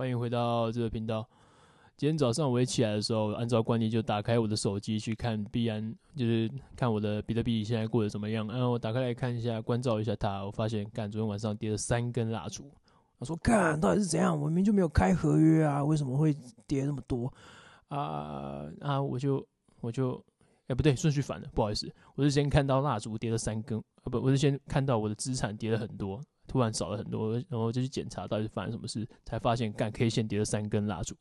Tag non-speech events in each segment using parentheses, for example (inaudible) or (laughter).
欢迎回到这个频道。今天早上我一起来的时候，按照惯例就打开我的手机去看币安，就是看我的比特币现在过得怎么样。然后我打开来看一下，关照一下它，我发现，干，昨天晚上跌了三根蜡烛。我说，干，到底是怎样？我明明就没有开合约啊，为什么会跌那么多？啊啊！我就我就，哎、不对，顺序反了，不好意思，我是先看到蜡烛跌了三根，啊不，我是先看到我的资产跌了很多，突然少了很多，然后就去检查到底发生什么事，才发现干 K 线跌了三根蜡烛。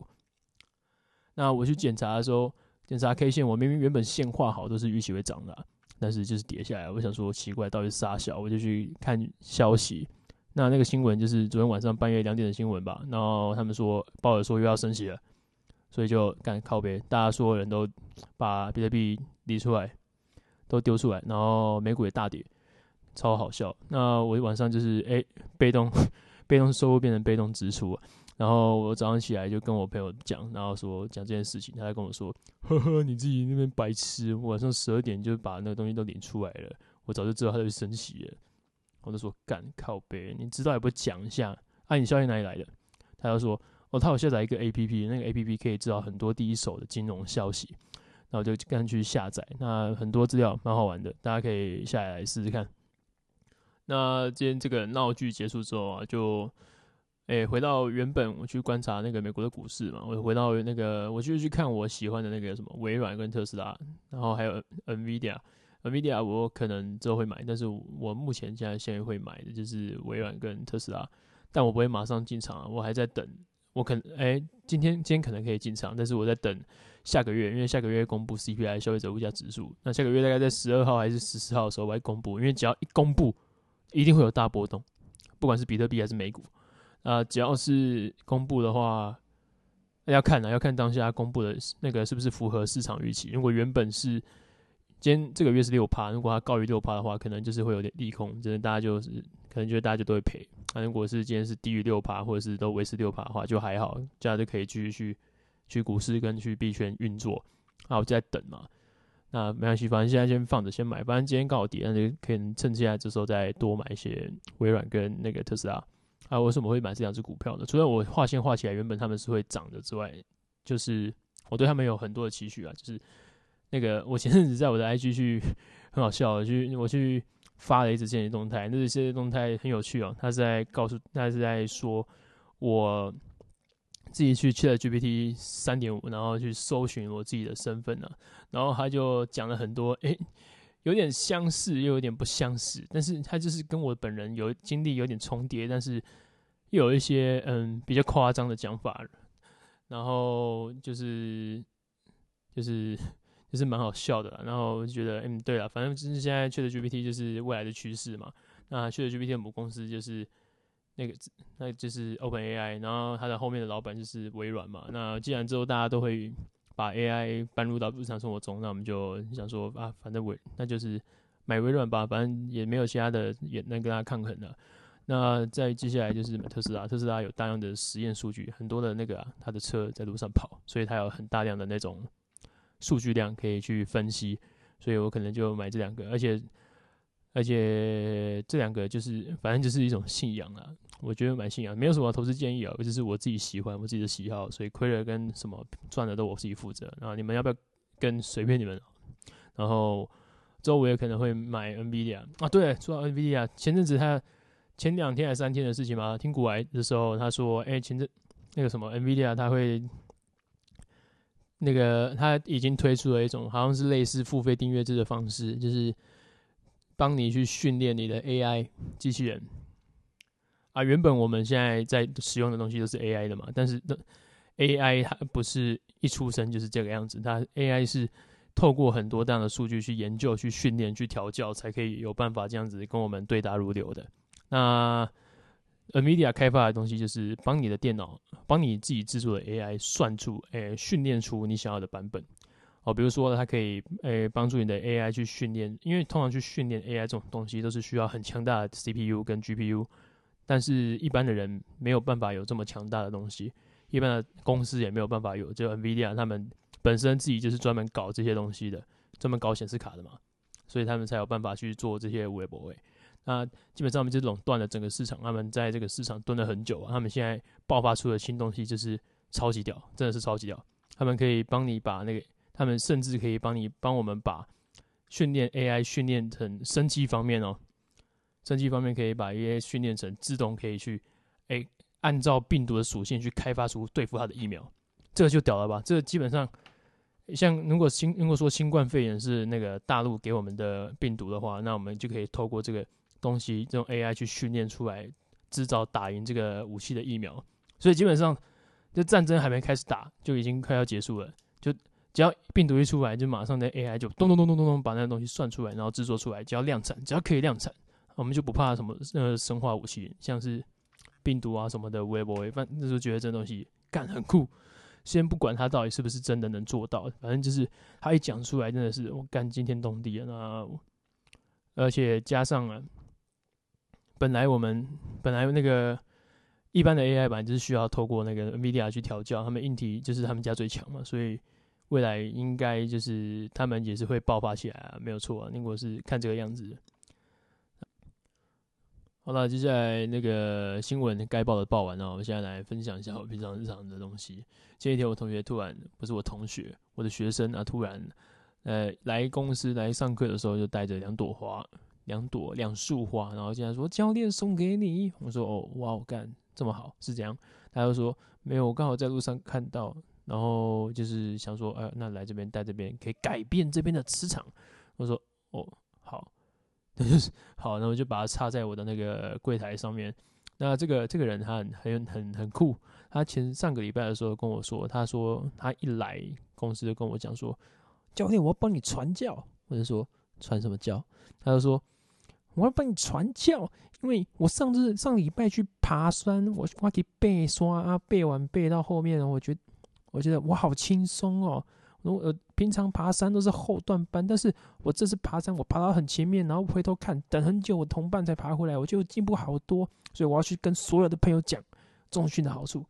那我去检查的时候，检查 K 线，我明明原本线画好都是预期会涨的、但是就是跌下来。我想说奇怪，到底是啥小？我就去看消息，那那个新闻就是昨天晚上半夜两点的新闻吧，然后他们说鲍尔说又要升息了。所以就干靠北，大家所有人都把比特币理出来，都丢出来，然后美股也大跌，超好笑。那我晚上就是哎、被动 (laughs) 被动收入变成被动支出，然后我早上起来就跟我朋友讲，然后说讲这件事情，他还跟我说，呵呵，你自己那边白痴，晚上十二点就把那个东西都领出来了，我早就知道他就升息了。我就说干靠北，你知道也不讲一下，啊，你消息哪里来的？他就说。哦，他有下载一个 A P P，那个 A P P 可以知道很多第一手的金融消息，那我就赶紧去下载。那很多资料蛮好玩的，大家可以下来试试看。那今天这个闹剧结束之后啊，就诶、回到原本我去观察那个美国的股市嘛，我回到那个我就去看我喜欢的那个什么微软跟特斯拉，然后还有 NVIDIA，NVIDIA 我可能之后会买，但是我目前现在现在会买的就是微软跟特斯拉，但我不会马上进场，我还在等。我可能哎、今天今天可能可以进场，但是我在等下个月，因为下个月公布 CPI 消费者物价指数，那下个月大概在十二号还是十四号的时候我会公布，因为只要一公布，一定会有大波动，不管是比特币还是美股，啊，只要是公布的话，要看啊，要看当下公布的那个是不是符合市场预期。如果原本是今天这个月是六趴，如果它高于六趴的话，可能就是会有点利空，真的大家就是可能觉得大家就都会赔。那、啊、如果是今天是低于六趴，或者是都维持六趴的话，就还好，大家就可以继续去去股市跟去币圈运作。那我就在等嘛，那没关系，反正现在先放着，先买。反正今天刚好跌，那就可以趁现在这时候再多买一些微软跟那个特斯拉。啊，为什么会买这两只股票呢？除了我画线画起来原本他们是会涨的之外，就是我对他们有很多的期许啊。就是那个我前阵子在我的 IG 去很好笑，去我去。发了一支限时动态，那这些动态很有趣哦。他是在告诉，他是在说，我自己去 ChatGPT 三点五，然后去搜寻我自己的身份呢。然后他就讲了很多，诶，有点相似又有点不相似，但是他就是跟我本人有经历有点重叠，但是又有一些嗯比较夸张的讲法。然后就是就是。就是蛮好笑的啦，然后我就觉得，嗯，对了，反正就是现在 ChatGPT 就是未来的趋势嘛。那 ChatGPT 的母公司就是那个，那就是 OpenAI，然后它的后面的老板就是微软嘛。那既然之后大家都会把 AI 搬入到日常生活中，那我们就想说啊，反正微那就是买微软吧，反正也没有其他的也能跟它抗衡的。那再接下来就是特斯拉，特斯拉有大量的实验数据，很多的那个啊，它的车在路上跑，所以它有很大量的那种。数据量可以去分析，所以我可能就买这两个，而且而且这两个就是反正就是一种信仰啊，我觉得蛮信仰，没有什么投资建议啊，就是我自己喜欢，我自己的喜好，所以亏了跟什么赚的都我自己负责，然后你们要不要跟随便你们，然后之后我也可能会买 NVIDIA 啊，对，说到 NVIDIA，前阵子他前两天还是三天的事情嘛，听股癌的时候他说，哎、前阵那个什么 NVIDIA 他会。那个他已经推出了一种好像是类似付费订阅制的方式，就是帮你去训练你的 AI 机器人啊。原本我们现在在使用的东西都是 AI 的嘛，但是 AI 它不是一出生就是这个样子，它 AI 是透过很多这样的数据去研究、去训练、去调教，才可以有办法这样子跟我们对答如流的。那 NVIDIA 开发的东西就是帮你的电脑，帮你自己制作的 AI 算出，诶，训练出你想要的版本。哦，比如说它可以，诶，帮助你的 AI 去训练，因为通常去训练 AI 这种东西都是需要很强大的 CPU 跟 GPU，但是一般的人没有办法有这么强大的东西，一般的公司也没有办法有。就 NVIDIA 他们本身自己就是专门搞这些东西的，专门搞显示卡的嘛，所以他们才有办法去做这些微博位。那基本上我们就垄断了整个市场，他们在这个市场蹲了很久啊。他们现在爆发出的新东西就是超级屌，真的是超级屌。他们可以帮你把那个，他们甚至可以帮你帮我们把训练 AI 训练成生机方面哦，生机方面可以把 AI 训练成自动可以去诶按照病毒的属性去开发出对付它的疫苗，这个就屌了吧？这个基本上。像如果新如果说新冠肺炎是那个大陆给我们的病毒的话，那我们就可以透过这个东西，这种 AI 去训练出来，制造打赢这个武器的疫苗。所以基本上，这战争还没开始打，就已经快要结束了。就只要病毒一出来，就马上那 AI 就咚咚咚咚咚咚把那个东西算出来，然后制作出来，只要量产，只要可以量产，我们就不怕什么呃生化武器，像是病毒啊什么的，我也不会。反正就觉得这东西干很酷。先不管他到底是不是真的能做到，反正就是他一讲出来，真的是我干惊天动地啊！那而且加上啊，本来我们本来那个一般的 AI 版就是需要透过那个 NVIDIA 去调教，他们硬体就是他们家最强嘛，所以未来应该就是他们也是会爆发起来啊，没有错啊。如果是看这个样子。好了，接下来那个新闻该报的报完了，我们现在来分享一下我平常日常的东西。前几天我同学突然不是我同学，我的学生啊，突然呃来公司来上课的时候就带着两朵花，两朵两束花，然后竟然说教练送给你。我说哦哇，我干这么好是这样？他就说没有，我刚好在路上看到，然后就是想说，哎、呃，那来这边带这边可以改变这边的磁场。我说哦好。那就是好，那我就把它插在我的那个柜台上面。那这个这个人他很很很很酷。他前上个礼拜的时候跟我说，他说他一来公司就跟我讲说，教练，我要帮你传教。我就说传什么教？他就说我要帮你传教，因为我上次上礼拜去爬山，我我可以背刷啊，背完背到后面，我觉得我觉得我好轻松哦。我呃，平常爬山都是后段班，但是我这次爬山，我爬到很前面，然后回头看，等很久，我同伴才爬回来，我就进步好多，所以我要去跟所有的朋友讲重训的好处。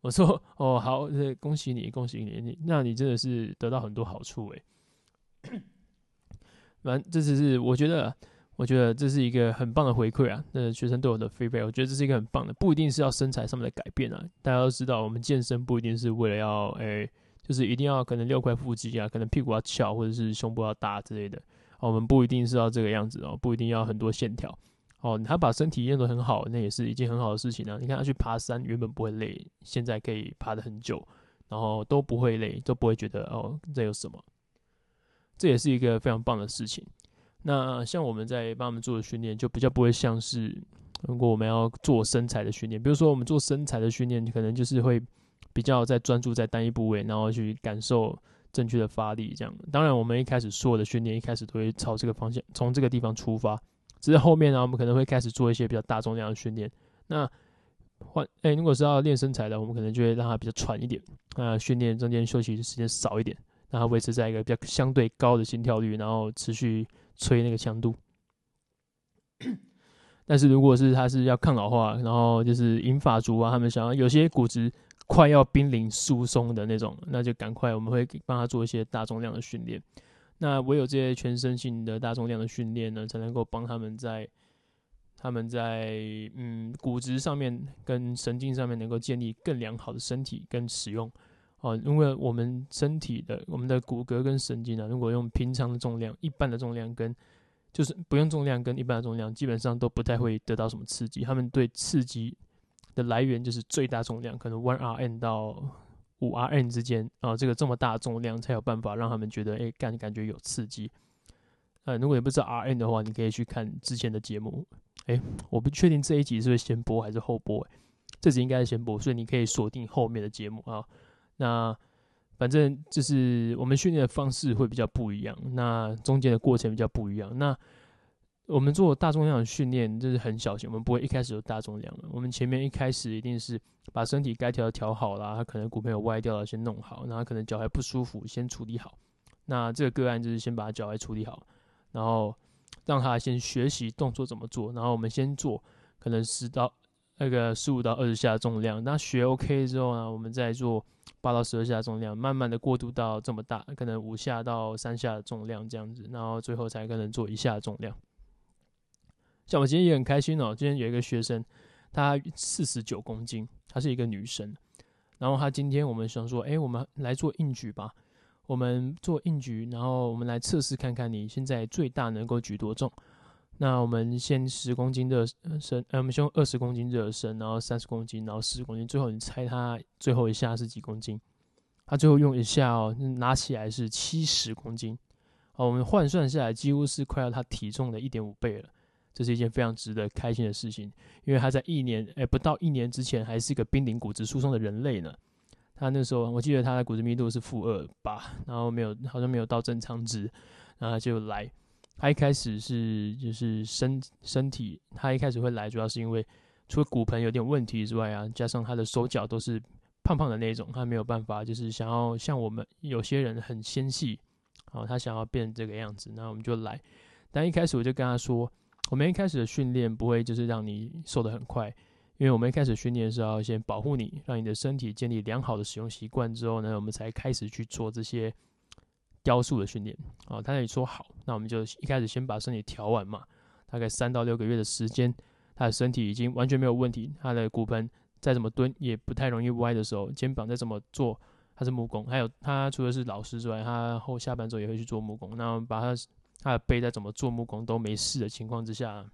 我说哦，好，恭喜你，恭喜你，你那你真的是得到很多好处诶。(coughs) 反正这只是我觉得，我觉得这是一个很棒的回馈啊。那学生对我的 feedback，我觉得这是一个很棒的，不一定是要身材上面的改变啊。大家都知道，我们健身不一定是为了要诶。就是一定要可能六块腹肌啊，可能屁股要翘，或者是胸部要大之类的。我们不一定是要这个样子哦，不一定要很多线条。哦，他把身体练得很好，那也是一件很好的事情啊。你看他去爬山，原本不会累，现在可以爬得很久，然后都不会累，都不会觉得哦，这有什么？这也是一个非常棒的事情。那像我们在帮他们做的训练，就比较不会像是如果我们要做身材的训练，比如说我们做身材的训练，可能就是会。比较在专注在单一部位，然后去感受正确的发力，这样。当然，我们一开始所有的训练一开始都会朝这个方向，从这个地方出发。只是后面呢，我们可能会开始做一些比较大重量的训练。那换哎，如果是要练身材的，我们可能就会让它比较喘一点。那训练中间休息的时间少一点，让它维持在一个比较相对高的心跳率，然后持续吹那个强度。(coughs) 但是如果是他是要抗老化，然后就是银发族啊，他们想要有些骨质。快要濒临疏松的那种，那就赶快，我们会帮他做一些大重量的训练。那唯有这些全身性的大重量的训练呢，才能够帮他们在他们在嗯骨质上面跟神经上面能够建立更良好的身体跟使用。哦，因为我们身体的我们的骨骼跟神经呢，如果用平常的重量、一般的重量跟就是不用重量跟一般的重量，基本上都不太会得到什么刺激。他们对刺激。的来源就是最大重量，可能 one RM 到五 RM 之间啊，这个这么大重量才有办法让他们觉得，哎，感感觉有刺激。呃，如果你不知道 RM 的话，你可以去看之前的节目。哎，我不确定这一集是不是先播还是后播，哎，这集应该是先播，所以你可以锁定后面的节目啊。那反正就是我们训练的方式会比较不一样，那中间的过程比较不一样。那我们做大重量的训练，就是很小心，我们不会一开始就大重量了。我们前面一开始一定是把身体该调的调好啦，他可能骨盆有歪掉了，先弄好，然后可能脚还不舒服，先处理好。那这个个案就是先把脚还处理好，然后让他先学习动作怎么做。然后我们先做可能十到那个十五到二十下重量，那学 OK 之后呢，我们再做八到十二下重量，慢慢的过渡到这么大，可能五下到三下的重量这样子，然后最后才可能做一下重量。像我今天也很开心哦，今天有一个学生，她四十九公斤，她是一个女生，然后她今天我们想说，哎，我们来做硬举吧，我们做硬举，然后我们来测试看看你现在最大能够举多重。那我们先十公斤热身，呃，我们先用二十公斤热身，然后三十公斤，然后四十公斤，最后你猜他最后一下是几公斤？他最后用一下哦，拿起来是七十公斤，哦，我们换算下来几乎是快要他体重的一点五倍了。这是一件非常值得开心的事情，因为他在一年，哎，不到一年之前还是一个濒临骨质疏松的人类呢。他那时候我记得他的骨质密度是负二吧，然后没有，好像没有到正常值，然后他就来。他一开始是就是身身体，他一开始会来，主要是因为除了骨盆有点问题之外啊，加上他的手脚都是胖胖的那种，他没有办法，就是想要像我们有些人很纤细，哦，他想要变这个样子，那我们就来。但一开始我就跟他说，我们一开始的训练不会就是让你瘦得很快，因为我们一开始训练是要先保护你，让你的身体建立良好的使用习惯之后呢，我们才开始去做这些。雕塑的训练啊，他那里说好，那我们就一开始先把身体调完嘛，大概三到六个月的时间，他的身体已经完全没有问题，他的骨盆再怎么蹲也不太容易歪的时候，肩膀再怎么做，他是木工，还有他除了是老师之外，他后下班之后也会去做木工，那我们把他他的背再怎么做木工都没事的情况之下，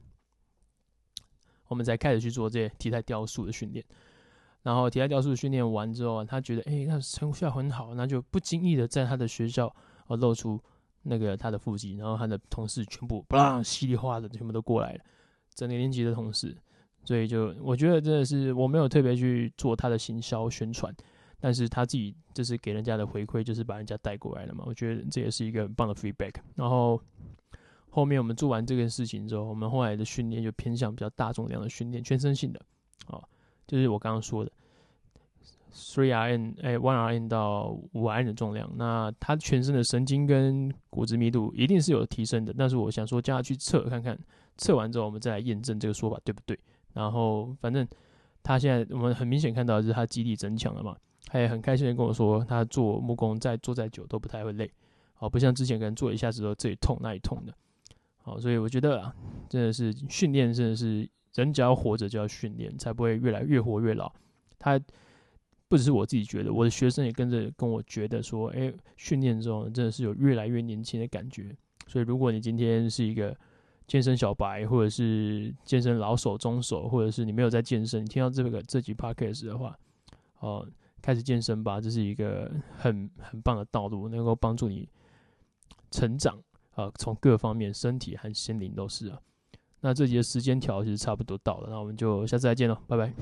我们才开始去做这些体态雕塑的训练，然后体态雕塑训练完之后，他觉得诶，那成效很好，那就不经意的在他的学校。哦，露出那个他的腹肌，然后他的同事全部不让稀里哗的全部都过来了，整个年级的同事，所以就我觉得真的是我没有特别去做他的行销宣传，但是他自己就是给人家的回馈，就是把人家带过来了嘛。我觉得这也是一个很棒的 feedback。然后后面我们做完这件事情之后，我们后来的训练就偏向比较大重量的训练，全身性的，啊，就是我刚刚说的。Three R N 哎，One R N 到五 R N 的重量，那他全身的神经跟骨质密度一定是有提升的。但是我想说，叫他去测看看，测完之后我们再来验证这个说法对不对。然后反正他现在我们很明显看到就是他肌力增强了嘛，他也很开心的跟我说，他做木工再做再久都不太会累，好，不像之前可能做一下子都这里痛那里痛的。好，所以我觉得啊，真的是训练真的是人只要活着就要训练，才不会越来越活越老。他。不只是我自己觉得，我的学生也跟着跟我觉得说，哎，训练之后真的是有越来越年轻的感觉。所以，如果你今天是一个健身小白，或者是健身老手、中手，或者是你没有在健身，你听到这个这集 podcast 的话，哦，开始健身吧，这是一个很很棒的道路，能够帮助你成长啊，从各方面，身体和心灵都是啊。那这集的时间条其实差不多到了，那我们就下次再见喽，拜拜。